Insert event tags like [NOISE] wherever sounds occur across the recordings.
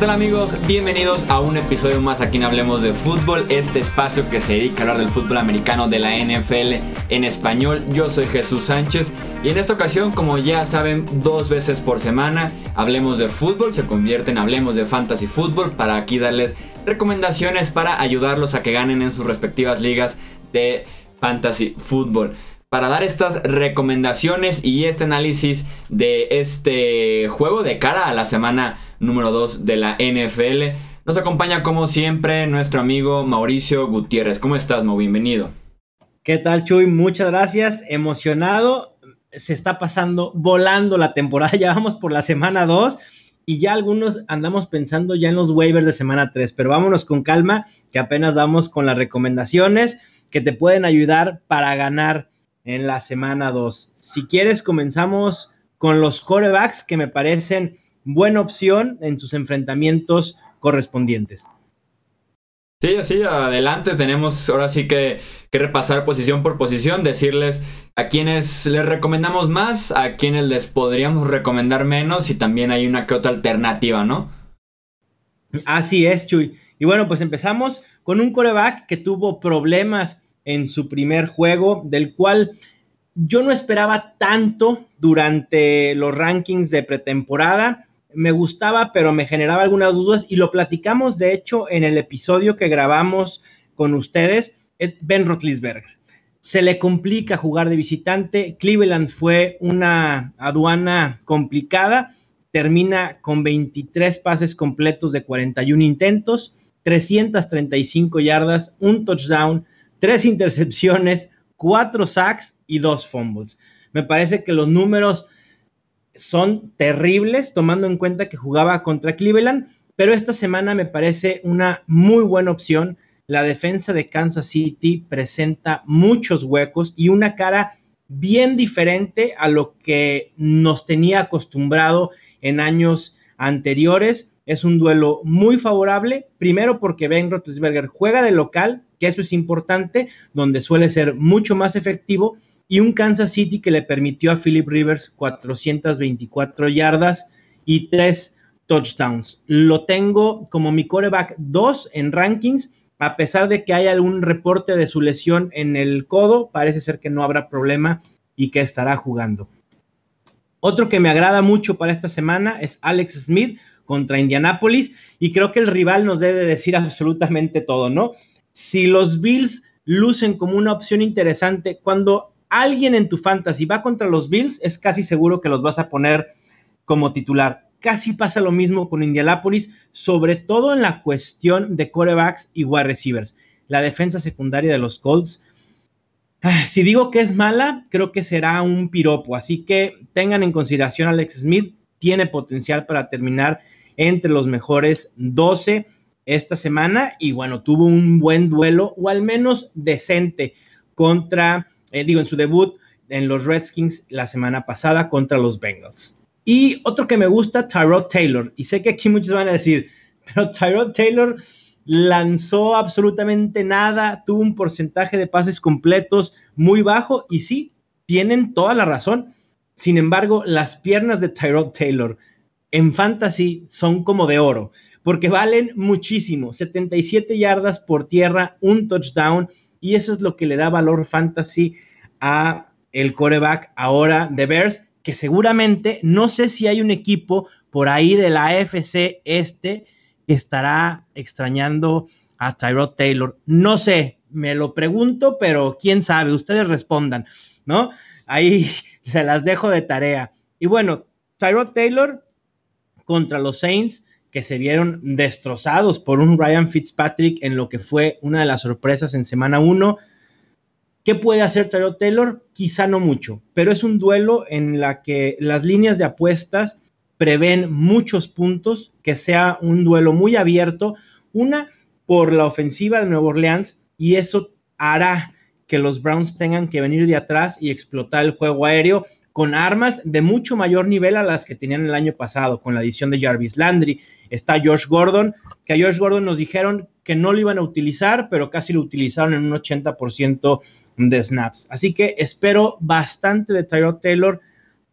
tal amigos? Bienvenidos a un episodio más aquí en Hablemos de Fútbol, este espacio que se dedica a hablar del fútbol americano de la NFL en español. Yo soy Jesús Sánchez y en esta ocasión, como ya saben, dos veces por semana Hablemos de Fútbol se convierte en Hablemos de Fantasy Fútbol para aquí darles recomendaciones para ayudarlos a que ganen en sus respectivas ligas de Fantasy Fútbol para dar estas recomendaciones y este análisis de este juego de cara a la semana número 2 de la NFL. Nos acompaña como siempre nuestro amigo Mauricio Gutiérrez. ¿Cómo estás, Mo? Bienvenido. ¿Qué tal, Chuy? Muchas gracias. Emocionado. Se está pasando volando la temporada. [LAUGHS] Ya vamos por la semana 2 y ya algunos andamos pensando ya en los waivers de semana 3, pero vámonos con calma, que apenas vamos con las recomendaciones que te pueden ayudar para ganar en la semana 2. Si quieres, comenzamos con los corebacks que me parecen buena opción en sus enfrentamientos correspondientes. Sí, así, adelante. Tenemos ahora sí que, que, repasar posición por posición, decirles a quienes les recomendamos más, a quienes les podríamos recomendar menos y también hay una que otra alternativa, ¿no? Así es, Chuy. Y bueno, pues empezamos con un coreback que tuvo problemas en su primer juego, del cual yo no esperaba tanto durante los rankings de pretemporada. Me gustaba, pero me generaba algunas dudas y lo platicamos, de hecho, en el episodio que grabamos con ustedes, Ben Roethlisberger. Se le complica jugar de visitante. Cleveland fue una aduana complicada. Termina con 23 pases completos de 41 intentos, 335 yardas, un touchdown, tres intercepciones, cuatro sacks y dos fumbles. Me parece que los números son terribles, tomando en cuenta que jugaba contra Cleveland, pero esta semana me parece una muy buena opción. La defensa de Kansas City presenta muchos huecos y una cara bien diferente a lo que nos tenía acostumbrado en años anteriores. Es un duelo muy favorable, primero porque Ben Roethlisberger juega de local, que eso es importante, donde suele ser mucho más efectivo, y un Kansas City que le permitió a Philip Rivers 424 yardas y 3 touchdowns. Lo tengo como mi coreback 2 en rankings, a pesar de que hay algún reporte de su lesión en el codo, parece ser que no habrá problema y que estará jugando. Otro que me agrada mucho para esta semana es Alex Smith contra Indianapolis y creo que el rival nos debe decir absolutamente todo, ¿no? si los Bills lucen como una opción interesante, cuando alguien en tu fantasy va contra los Bills, es casi seguro que los vas a poner como titular. Casi pasa lo mismo con Indianapolis, sobre todo en la cuestión de corebacks y wide receivers. La defensa secundaria de los Colts. Ah, si digo que es mala, creo que será un piropo. Así que tengan en consideración a Alex Smith. Tiene potencial para terminar entre los mejores 12 esta semana y bueno, tuvo un buen duelo o al menos decente contra, eh, digo, en su debut en los Redskins la semana pasada contra los Bengals. Y otro que me gusta, Tyrod Taylor. Y sé que aquí muchos van a decir, [LAUGHS] pero Tyrod Taylor lanzó absolutamente nada, tuvo un porcentaje de pases completos muy bajo y sí, tienen toda la razón. Sin embargo, las piernas de Tyrod Taylor en fantasy son como de oro porque valen muchísimo, 77 yardas por tierra, un touchdown, y eso es lo que le da valor fantasy a el coreback ahora de Bears, que seguramente no sé si hay un equipo por ahí de la AFC este que estará extrañando a Tyrod Taylor. No sé, me lo pregunto, pero quién sabe, ustedes respondan, ¿no? Ahí [LAUGHS] se las dejo de tarea. Y bueno, Tyrod Taylor contra los Saints que se vieron destrozados por un Ryan Fitzpatrick en lo que fue una de las sorpresas en semana 1. ¿Qué puede hacer Tyrod Taylor? Quizá no mucho, pero es un duelo en la que las líneas de apuestas prevén muchos puntos, que sea un duelo muy abierto, una por la ofensiva de Nueva Orleans y eso hará que los Browns tengan que venir de atrás y explotar el juego aéreo con armas de mucho mayor nivel a las que tenían el año pasado, con la adición de Jarvis Landry. Está George Gordon, que a George Gordon nos dijeron que no lo iban a utilizar, pero casi lo utilizaron en un 80% de snaps. Así que espero bastante de Tyrod Taylor,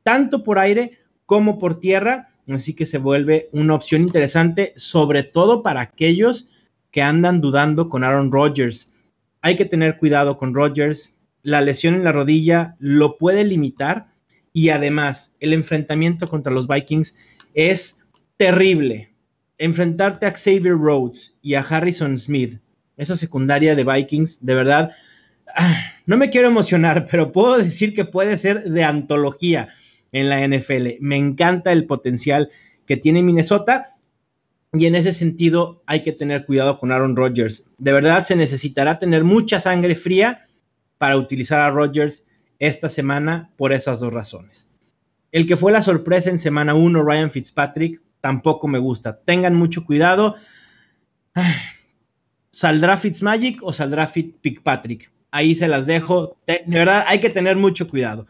tanto por aire como por tierra. así que se vuelve una opción interesante, sobre todo para aquellos que andan dudando con Aaron Rodgers. Hay que tener cuidado con Rodgers, la lesión en la rodilla lo puede limitar y además el enfrentamiento contra los Vikings es terrible. Enfrentarte a Xavier Rhodes y a Harrison Smith, esa secundaria de Vikings, de verdad, ah, no me quiero emocionar, pero puedo decir que puede ser de antología en la NFL. Me encanta el potencial que tiene Minnesota y en ese sentido hay que tener cuidado con Aaron Rodgers. De verdad se necesitará tener mucha sangre fría para utilizar a Rodgers esta semana por esas dos razones. El que fue la sorpresa en semana 1, Ryan Fitzpatrick, tampoco me gusta. Tengan mucho cuidado. ¿Saldrá Fitzmagic o saldrá Fitzpatrick? Ahí se las dejo. De verdad, hay que tener mucho cuidado.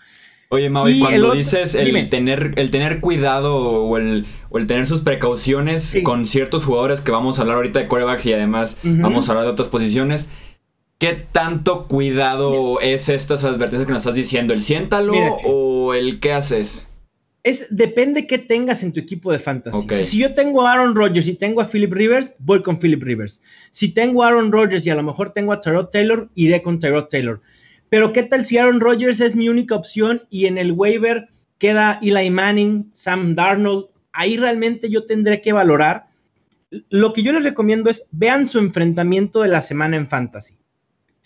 Oye, Maui, cuando dices el tener, el tener cuidado o el, tener sus precauciones con ciertos jugadores que vamos a hablar ahorita de corebacks y además vamos a hablar de otras posiciones, ¿qué tanto cuidado es estas advertencias que nos estás diciendo? ¿El siéntalo o el qué haces? Es, depende qué tengas en tu equipo de fantasy. Si yo tengo a Aaron Rodgers y tengo a Philip Rivers, voy con Philip Rivers. Si tengo a Aaron Rodgers y a lo mejor tengo a Tyrod Taylor, iré con Tyrod Taylor. Pero ¿qué tal si Aaron Rodgers es mi única opción y en el waiver queda Eli Manning, Sam Darnold? Ahí realmente yo tendré que valorar. Lo que yo les recomiendo es vean su enfrentamiento de la semana en fantasy.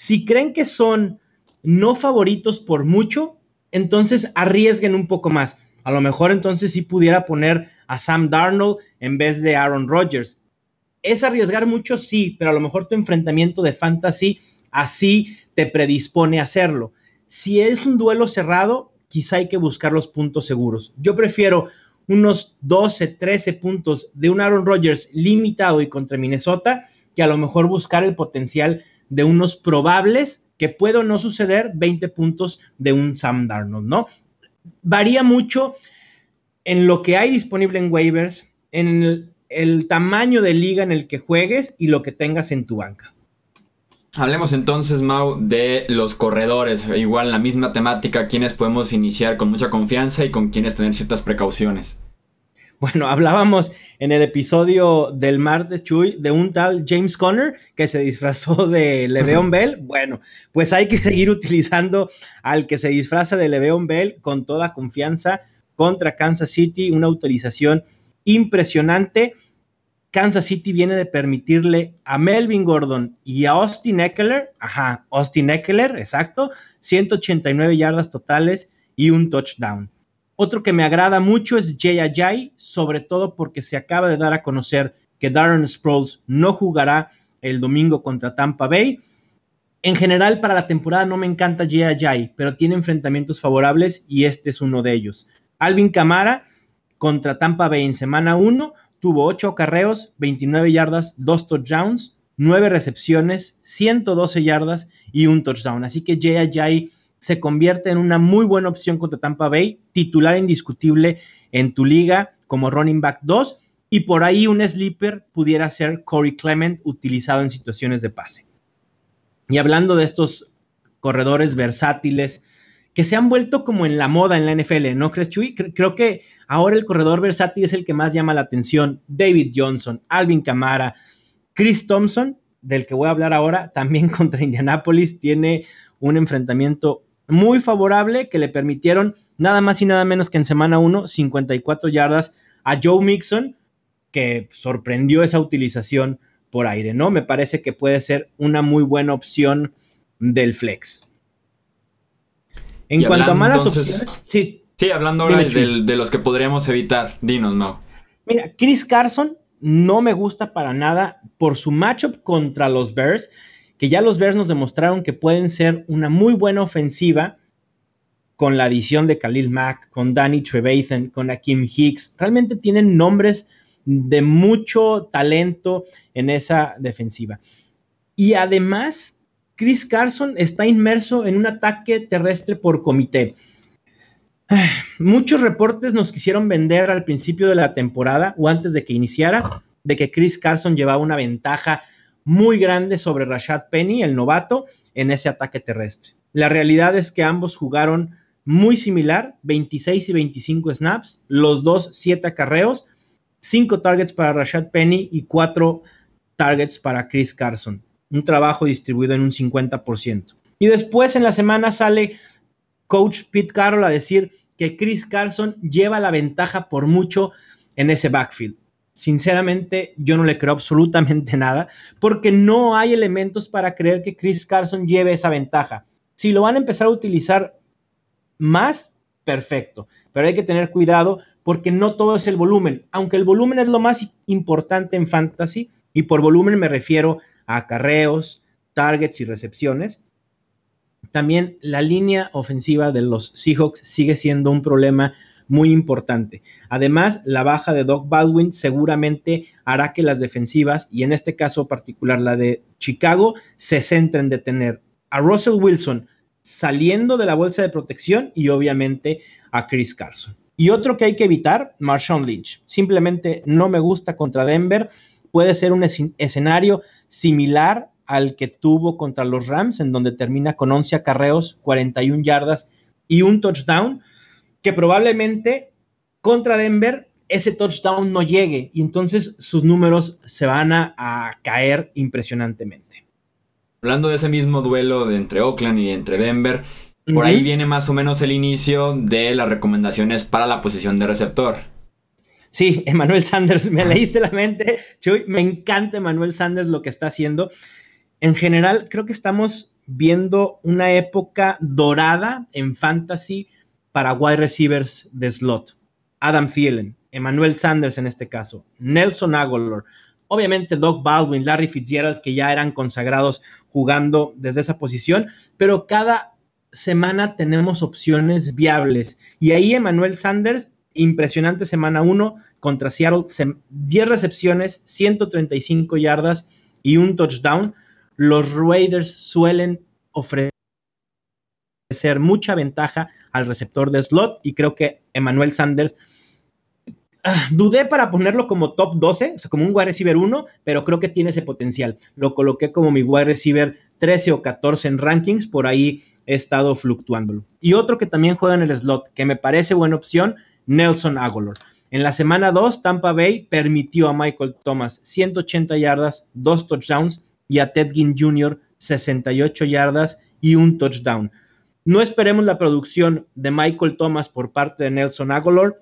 Si creen que son no favoritos por mucho, entonces arriesguen un poco más. A lo mejor entonces sí pudiera poner a Sam Darnold en vez de Aaron Rodgers. ¿Es arriesgar mucho? Sí, pero a lo mejor tu enfrentamiento de fantasy así te predispone a hacerlo. Si es un duelo cerrado, quizá hay que buscar los puntos seguros. Yo prefiero unos 12, 13 puntos de un Aaron Rodgers limitado y contra Minnesota que a lo mejor buscar el potencial de unos probables que puedo no suceder 20 puntos de un Sam Darnold, ¿no? Varía mucho en lo que hay disponible en waivers, en el, el tamaño de liga en el que juegues y lo que tengas en tu banca. Hablemos entonces, Mau, de los corredores. Igual la misma temática, quienes podemos iniciar con mucha confianza y con quienes tener ciertas precauciones. Bueno, [LAUGHS] hablábamos en el episodio del martes, Chuy, de un tal James Conner que se disfrazó de Le'Veon Bell. Bueno, pues hay que [LAUGHS] seguir utilizando al que se disfraza de Le'Veon Bell con toda confianza contra Kansas City, una utilización impresionante. Kansas City viene de permitirle a Melvin Gordon y a Austin Eckler, ajá, Austin Eckler, exacto, 189 yardas totales y un touchdown. Otro que me agrada mucho es Jay Ajay, sobre todo porque se acaba de dar a conocer que Darren Sproles no jugará el domingo contra Tampa Bay. En general, para la temporada no me encanta Jay Ajay, pero tiene enfrentamientos favorables y este es uno de ellos. Alvin Camara contra Tampa Bay en semana 1 tuvo 8 acarreos, 29 yardas, 2 touchdowns, 9 recepciones, 112 yardas y un touchdown. Así que Jay Ajay se convierte en una muy buena opción contra Tampa Bay, titular indiscutible en tu liga como running back 2 y por ahí un sleeper pudiera ser Corey Clement utilizado en situaciones de pase. Y hablando de estos corredores versátiles, que se han vuelto como en la moda en la NFL, ¿no crees, Chuy? Creo que ahora el corredor versátil es el que más llama la atención. David Johnson, Alvin Camara, Chris Thompson, del que voy a hablar ahora, también [LAUGHS] contra Indianapolis, tiene un enfrentamiento muy favorable que le permitieron nada más y nada menos que en semana 1, 54 yardas a Joe Mixon, que sorprendió esa utilización por aire, ¿no? Me parece que puede ser una muy buena opción del flex. En cuanto a malas opciones, sí. Sí, hablando ahora de, los que podríamos evitar, dinos, no. Mira, Chris Carson no me gusta para nada por su matchup contra los Bears, que ya los Bears nos demostraron que pueden ser una muy buena ofensiva con la adición de Khalil Mack, con Danny Trevathan, con Akim Hicks. Realmente tienen nombres de mucho talento en esa defensiva. Y además, Chris Carson está inmerso en un ataque terrestre por comité. Muchos reportes nos quisieron vender al principio de la temporada o antes de que iniciara de que Chris Carson llevaba una ventaja muy grande sobre Rashad Penny, el novato, en ese ataque terrestre. La realidad es que ambos jugaron muy similar, 26 y 25 snaps, los dos 7 acarreos, 5 targets para Rashad Penny y 4 targets para Chris Carson. Un trabajo distribuido en un 50%. Y después en la semana sale coach Pete Carroll a decir que Chris Carson lleva la ventaja por mucho en ese backfield. Sinceramente, yo no le creo absolutamente [LAUGHS] nada porque no hay elementos para creer que Chris Carson lleve esa ventaja. Si lo van a empezar a utilizar más, perfecto, pero hay que tener cuidado porque no todo es el volumen, aunque el volumen es lo más importante en fantasy y por volumen me refiero a acarreos, targets y recepciones. También la línea ofensiva de los Seahawks sigue siendo un problema muy importante. Además, la baja de Doc Baldwin seguramente hará que las defensivas, y en este caso particular la de Chicago, se centren de tener a Russell Wilson saliendo de la bolsa de protección y obviamente a Chris Carson. Y otro que hay que evitar, Marshawn Lynch. Simplemente no me gusta contra Denver. Puede ser un escenario similar al que tuvo contra los Rams, en donde termina con 11 acarreos, 41 yardas y un touchdown que probablemente contra Denver ese touchdown no llegue y entonces sus números se van a, caer impresionantemente. Hablando de ese mismo duelo de entre Oakland y entre Denver, por ahí viene más o menos el inicio de las recomendaciones para la posición de receptor. Sí, Emmanuel Sanders, me leíste la mente. Chuy, me encanta Emmanuel Sanders lo que está haciendo. En general, creo que estamos viendo una época dorada en fantasy para wide receivers de slot. Adam Thielen, Emmanuel Sanders en este caso, Nelson Aguilar, obviamente Doug Baldwin, Larry Fitzgerald, que ya eran consagrados jugando desde esa posición, pero cada semana tenemos opciones viables. Y ahí Emmanuel Sanders, impresionante semana 1 contra Seattle, 10 recepciones, 135 yardas y un touchdown. Los Raiders suelen ofrecer mucha ventaja al receptor de slot y creo que Emmanuel Sanders ah, dudé para ponerlo como top 12, o sea, como un wide receiver 1, pero creo que tiene ese potencial. Lo coloqué como mi wide receiver 13 o 14 en rankings, por ahí he estado fluctuándolo. Y otro que también juega en el slot, que me parece buena opción, Nelson Aguilar. En la semana 2, Tampa Bay permitió a Michael Thomas 180 yardas, dos touchdowns y a Ted Ginn Jr. 68 yardas y un touchdown. No esperemos la producción de Michael Thomas por parte de Nelson Aguilar,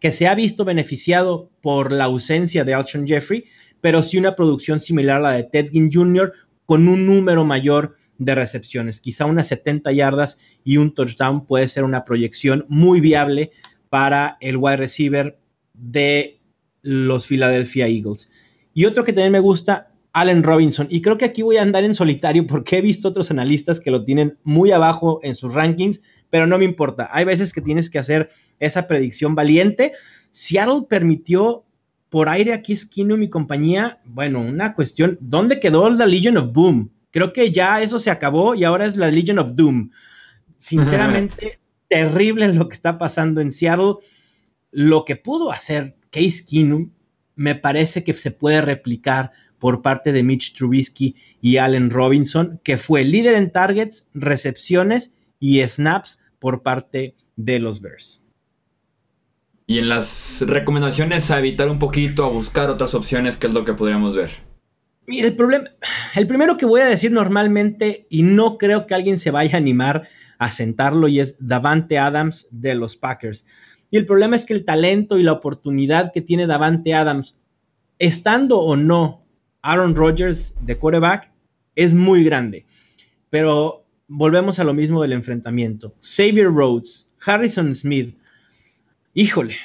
que se ha visto beneficiado por la ausencia de Alshon Jeffrey, pero sí una producción similar a la de Ted Ginn Jr. con un número mayor de recepciones, quizá unas 70 yardas y un touchdown puede ser una proyección muy viable para el wide receiver de los Philadelphia Eagles. Y otro que también me gusta, Allen Robinson. Y creo que aquí voy a andar en solitario porque he visto otros analistas que lo tienen muy abajo en sus rankings, pero no me importa. Hay veces que tienes que hacer esa predicción valiente. Seattle permitió por aire aquí esquino mi compañía, bueno, una cuestión, ¿dónde quedó la Legion of Boom? Creo que ya eso se acabó y ahora es la Legion of Doom. Sinceramente, [LAUGHS] terrible lo que está pasando en Seattle. Lo que pudo hacer Case Keenum me parece que se puede replicar por parte de Mitch Trubisky y Allen Robinson, que fue líder en targets, recepciones y snaps por parte de los Bears. Y en las recomendaciones a evitar un poquito, a buscar otras opciones, ¿qué es lo que podríamos ver? Mira, el problema, el primero que voy a decir normalmente, y no creo que alguien se vaya a animar a sentarlo, y es Davante Adams de los Packers. Y el problema es que el talento y la oportunidad que tiene Davante Adams, estando o no Aaron Rodgers de quarterback es muy grande. Pero volvemos a lo mismo del enfrentamiento. Xavier Rhodes, Harrison Smith. Híjole,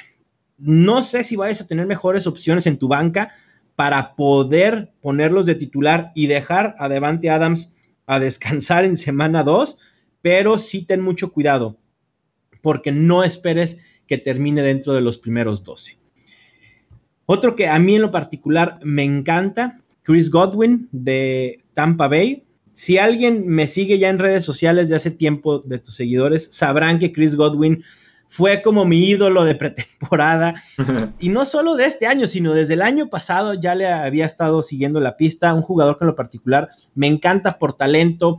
no sé si vayas a tener mejores opciones en tu banca para poder ponerlos de titular y dejar a Devante Adams a descansar en semana 2, pero sí ten mucho cuidado, porque no esperes que termine dentro de los primeros 12. Otro que a mí en lo particular me encanta Chris Godwin de Tampa Bay. Si alguien me sigue ya en redes sociales de hace tiempo de tus seguidores, sabrán que Chris Godwin fue como mi ídolo de pretemporada. [LAUGHS] y no solo de este año, sino desde el año pasado ya le había estado siguiendo la pista. Un jugador que en lo particular me encanta por talento.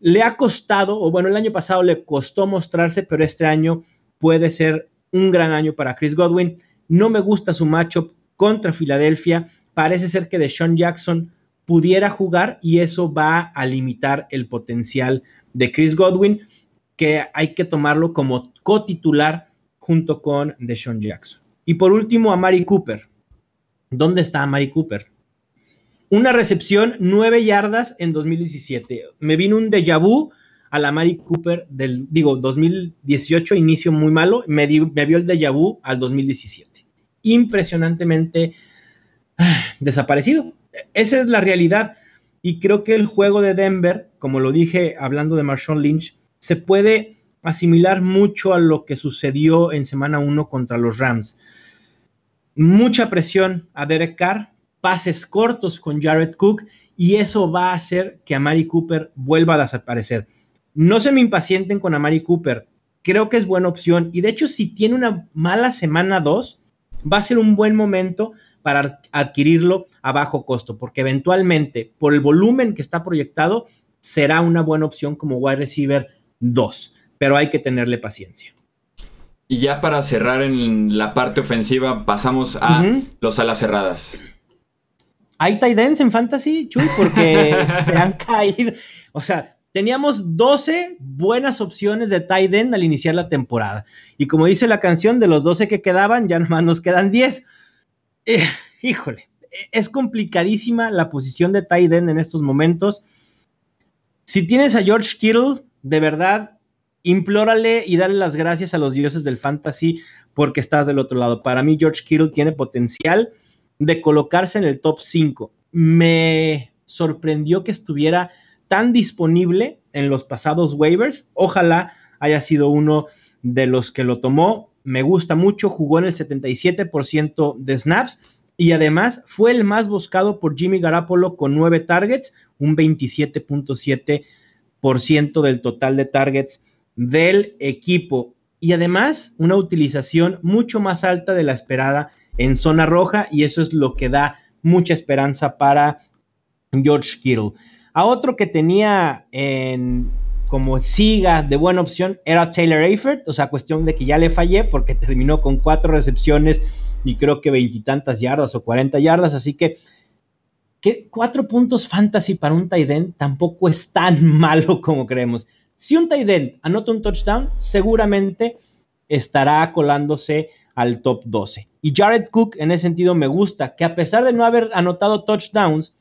le ha costado, o bueno, el año pasado le costó mostrarse, pero este año puede ser un gran año para Chris Godwin. No me gusta su matchup contra Filadelfia. Parece ser que Deshaun Jackson pudiera jugar y eso va a limitar el potencial de Chris Godwin, que hay que tomarlo como cotitular junto con Deshaun Jackson. Y por último, a Mari Cooper. ¿Dónde está Mari Cooper? Una recepción, nueve yardas en 2017. Me vino un déjà vu a la Mari Cooper del, digo, 2018, inicio muy malo. Me, me vio el déjà vu al 2017. Impresionantemente desaparecido. Esa es la realidad. Y creo que el juego de Denver, como lo dije hablando de Marshawn Lynch, se puede asimilar mucho a lo que sucedió en semana 1 contra los Rams. Mucha presión a Derek Carr, pases cortos con Jared Cook y eso va a hacer que Amari Cooper vuelva a desaparecer. No se me impacienten con Amari Cooper, creo que es buena opción y de hecho si tiene una mala semana 2, va a ser un buen momento para adquirirlo a bajo costo, porque eventualmente por el volumen que está proyectado será una buena opción como wide receiver 2, pero hay que tenerle paciencia. Y ya para cerrar en la parte ofensiva, pasamos a los alas cerradas. Hay tight ends en fantasy, Chuy, porque [LAUGHS] se han caído. O sea, teníamos 12 buenas opciones de tight end al iniciar la temporada. Y como dice la canción, de los 12 que quedaban, ya nomás nos quedan 10. Eh, híjole, es complicadísima la posición de end en estos momentos. Si tienes a George Kittle, de verdad, implórale y dale las gracias a los dioses del fantasy porque estás del otro lado. Para mí, George Kittle tiene potencial de colocarse en el top 5. Me sorprendió que estuviera tan disponible en los pasados waivers. Ojalá haya sido uno de los que lo tomó. Me gusta mucho, jugó en el 77% de snaps y además fue el más buscado por Jimmy Garapolo con 9 targets, un 27.7% del total de targets del equipo. Y además una utilización mucho más alta de la esperada en zona roja y eso es lo que da mucha esperanza para George Kittle. A otro que tenía en como siga de buena opción era Taylor Eifert, o sea, cuestión de que ya le fallé porque terminó con cuatro recepciones y creo que veintitantas yardas o cuarenta yardas, así que, que cuatro puntos fantasy para un tight end tampoco es tan [LAUGHS] malo como creemos. Si un tight end anota un touchdown, seguramente estará colándose al top 12. Y Jared Cook en ese sentido me gusta, que a pesar de no haber anotado touchdowns,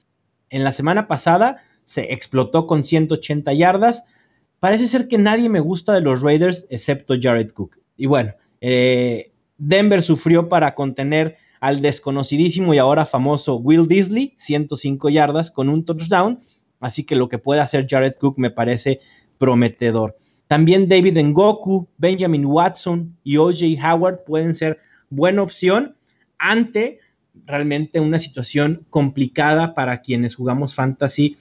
en la semana pasada se explotó con 180 yardas. Parece ser que nadie me gusta de los Raiders excepto Jared Cook. Y bueno, eh, Denver sufrió para contener al desconocidísimo y ahora famoso Will Disley, 105 yardas con un touchdown. Así que lo que puede hacer Jared Cook me parece prometedor. También David Ngoku, Benjamin Watson y OJ Howard pueden ser buena opción ante realmente una situación complicada para quienes jugamos fantasy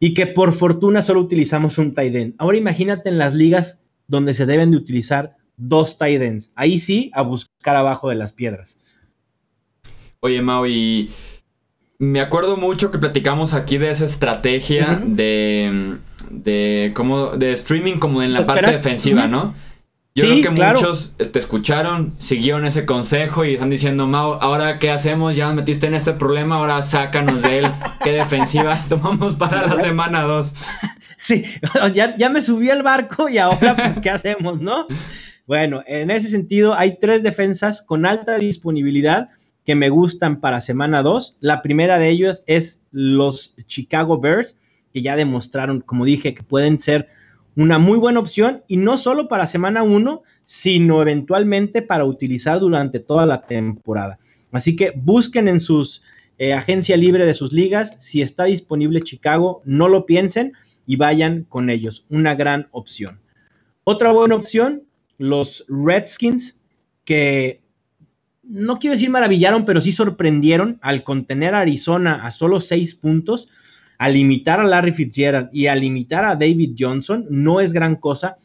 y que por fortuna solo utilizamos un tight end. Ahora imagínate en las ligas donde se deben de utilizar dos tight ends. Ahí sí, a buscar abajo de las piedras. Oye, Mau, y me acuerdo mucho que platicamos aquí de esa estrategia de de como de streaming como en la parte defensiva, ¿no? Yo creo que muchos te escucharon, siguieron ese consejo y están diciendo, Mau, ahora qué hacemos, ya nos metiste en este problema, ahora sácanos de él, [LAUGHS] qué defensiva [LAUGHS] tomamos para la semana 2. Sí, [LAUGHS] ya, ya me subí al barco y ahora pues qué hacemos, ¿no? Bueno, en ese sentido hay tres defensas con alta disponibilidad que me gustan para semana 2. La primera de ellos es los Chicago Bears que ya demostraron, como dije, que pueden ser una muy buena opción y no solo para semana 1, sino eventualmente para utilizar durante toda la temporada. Así que busquen en sus eh, agencia libre de sus ligas, si está disponible Chicago, no lo piensen y vayan con ellos. Una gran opción. Otra buena opción, los Redskins, que no quiero decir maravillaron, pero sí sorprendieron al contener a Arizona a solo seis puntos a limitar a Larry Fitzgerald y a limitar a David Johnson no es gran cosa.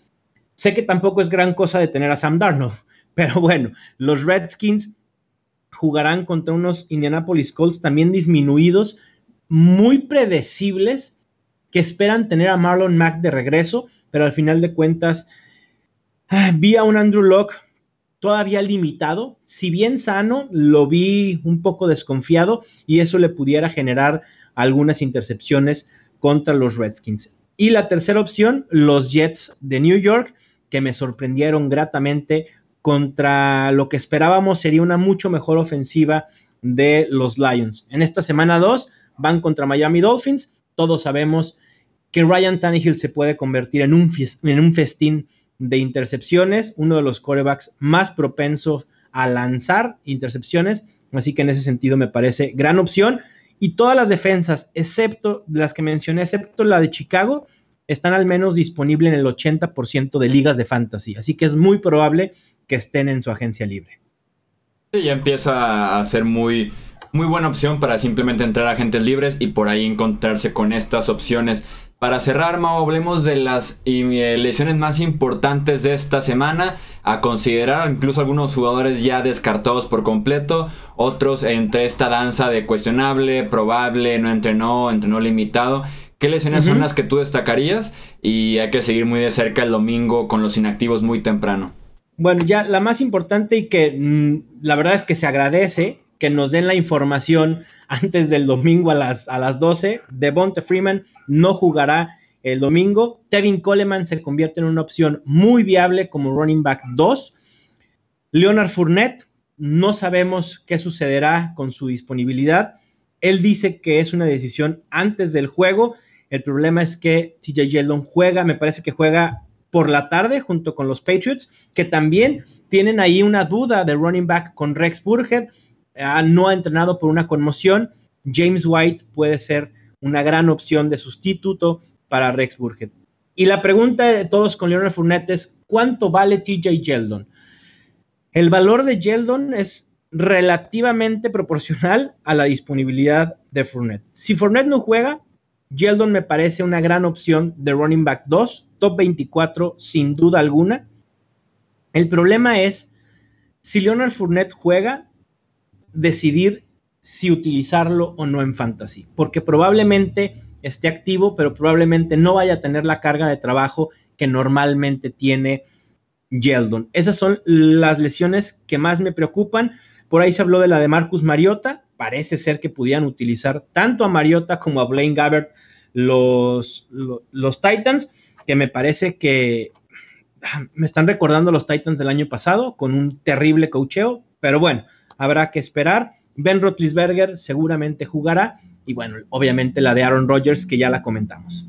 Sé que tampoco es gran cosa de tener a Sam Darnold, [LAUGHS] pero bueno, los Redskins jugarán contra unos Indianapolis Colts también disminuidos, muy predecibles, que esperan tener a Marlon Mack de regreso, pero al final de cuentas ah, vi a un Andrew Locke todavía limitado, si bien sano, lo vi un poco desconfiado y eso le pudiera generar algunas intercepciones contra los Redskins. Y la tercera opción, los Jets de New York, que me sorprendieron gratamente contra lo que esperábamos sería una mucho mejor ofensiva de los Lions. En esta semana 2 van contra Miami Dolphins. Todos sabemos que Ryan Tannehill se puede convertir en un, en un festín de intercepciones, uno de los corebacks más propensos a lanzar intercepciones. Así que en ese sentido me parece gran opción. Y todas las defensas, excepto las que mencioné, excepto la de Chicago, están al menos disponibles en el 80% de ligas de fantasy. Así que es muy probable que estén en su agencia libre. ya empieza a ser muy, muy buena opción para simplemente entrar a agentes libres y por ahí encontrarse con estas opciones. Para cerrar, Mao, hablemos de las eh, lesiones más importantes de esta semana. A considerar incluso algunos jugadores ya descartados por completo. Otros entre esta danza de cuestionable, probable, no entrenó, entrenó limitado. ¿Qué lesiones son las que tú destacarías? Y hay que seguir muy de cerca el domingo con los inactivos muy temprano. Bueno, ya la más importante y que mm, la verdad es que se agradece que nos den la información antes del domingo a las, a las 12. Devonta Freeman no jugará el domingo. Tevin Coleman se convierte en una opción muy viable como running back 2. Leonard Fournette, no sabemos qué sucederá con su disponibilidad. Él dice que es una decisión antes del juego. El problema es que TJ Yeldon juega, me parece que juega por la tarde junto con los Patriots, que también tienen ahí una duda de running back con Rex Burhead no ha entrenado por una conmoción, James White puede ser una gran opción de sustituto para Rex Burkhead. Y la pregunta de todos con Leonard Fournette es, ¿cuánto vale TJ Yeldon? El valor de Yeldon es relativamente proporcional a la disponibilidad de Fournette. Si Fournette no juega, Yeldon me parece una gran opción de running back 2, top 24 sin duda alguna. El problema es, si Leonard Fournette juega, decidir si utilizarlo o no en fantasy, porque probablemente esté activo, pero probablemente no vaya a tener la carga de trabajo que normalmente tiene Yeldon. Esas son las lesiones que más me preocupan. Por ahí se habló de la de Marcus Mariota. Parece ser que pudieran utilizar tanto a Mariota como a Blaine Gabbert los, los, Titans, que me parece que ah, me están recordando los Titans del año pasado con un terrible cocheo, pero bueno, habrá que esperar. Ben Roethlisberger seguramente jugará y bueno, obviamente la de Aaron Rodgers que ya la comentamos.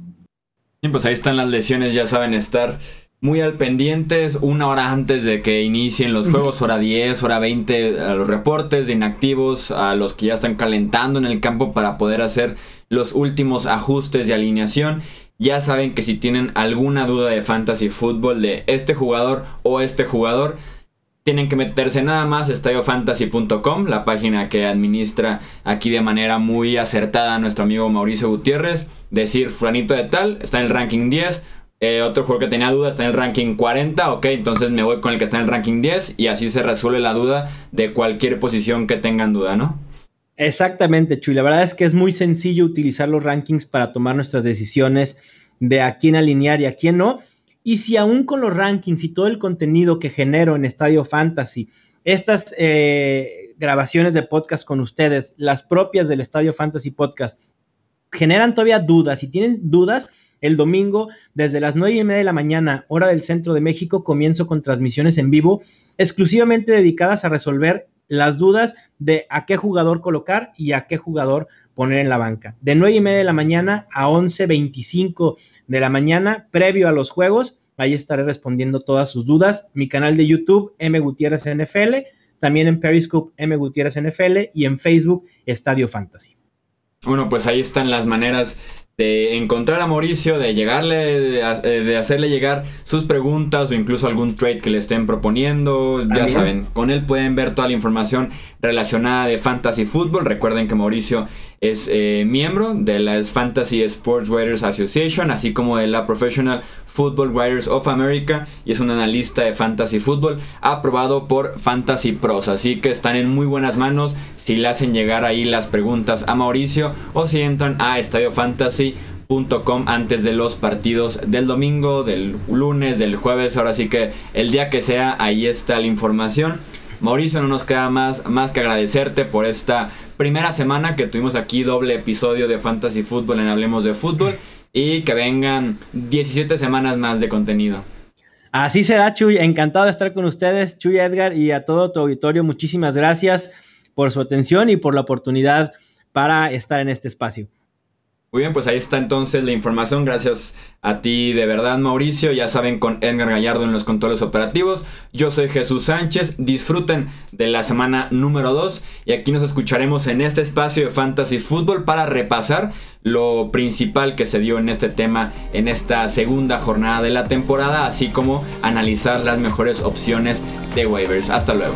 pues ahí están las lesiones, ya saben estar muy al pendientes una hora antes de que inicien los juegos, hora 10, hora 20, a los reportes de inactivos, a los que ya están calentando en el campo para poder hacer los últimos ajustes de alineación. Ya saben que si tienen alguna duda de fantasy fútbol de este jugador o este jugador, tienen que meterse nada más estadiofantasy.com, la página que administra aquí de manera muy acertada nuestro amigo Mauricio Gutiérrez. Decir, Franito de tal, está en el ranking 10. Eh, otro juego que tenía duda está en el ranking 40, ok, entonces me voy con el que está en el ranking 10 y así se resuelve la duda de cualquier posición que tengan duda, ¿no? Exactamente, Chuy. La verdad es que es muy sencillo utilizar los rankings para tomar nuestras decisiones de a quién alinear y a quién no. Y si aún con los rankings y todo el contenido que genero en Estadio Fantasy, estas eh, grabaciones de podcast con ustedes, las propias del Estadio Fantasy Podcast, generan todavía dudas, si tienen dudas, el domingo desde las nueve y media de la mañana, hora del centro de México, comienzo con transmisiones en vivo exclusivamente dedicadas a resolver las dudas de a qué jugador colocar y a qué jugador poner en la banca. De 9 y media de la mañana a 11.25 de la mañana, previo a los juegos, ahí estaré respondiendo todas sus dudas. Mi canal de YouTube, M. Gutiérrez NFL, también en Periscope, M. Gutiérrez NFL y en Facebook, Estadio Fantasy. Bueno, pues ahí están las maneras de encontrar a Mauricio, de llegarle, de, hacerle llegar sus preguntas o incluso algún trade que le estén proponiendo. Ya saben, con él pueden ver toda la información relacionada de Fantasy Football. Recuerden que Mauricio es eh, miembro de la Fantasy Sports Writers Association, así como de la Professional Football Writers of America y es un analista de Fantasy Football aprobado por Fantasy Pros. Así que están en muy buenas manos si le hacen llegar ahí las preguntas a Mauricio o si entran a Estadio Fantasy antes de los partidos del domingo, del lunes, del jueves, ahora sí que el día que sea, ahí está la información. Mauricio, no nos queda más, más que agradecerte por esta primera semana que tuvimos aquí doble episodio de Fantasy Football en Hablemos de Fútbol y que vengan 17 semanas más de contenido. Así será, Chuy. Encantado de estar con ustedes, Chuy Edgar, y a todo tu auditorio. Muchísimas gracias por su atención y por la oportunidad para estar en este espacio. Muy bien, pues ahí está entonces la información. Gracias a ti de verdad, Mauricio. Ya saben, con Edgar Gallardo en los controles operativos. Yo soy Jesús Sánchez. Disfruten de la semana número 2. Y aquí nos escucharemos en este espacio de Fantasy Football para repasar lo principal que se dio en este tema en esta segunda jornada de la temporada, así como analizar las mejores opciones de waivers. Hasta luego.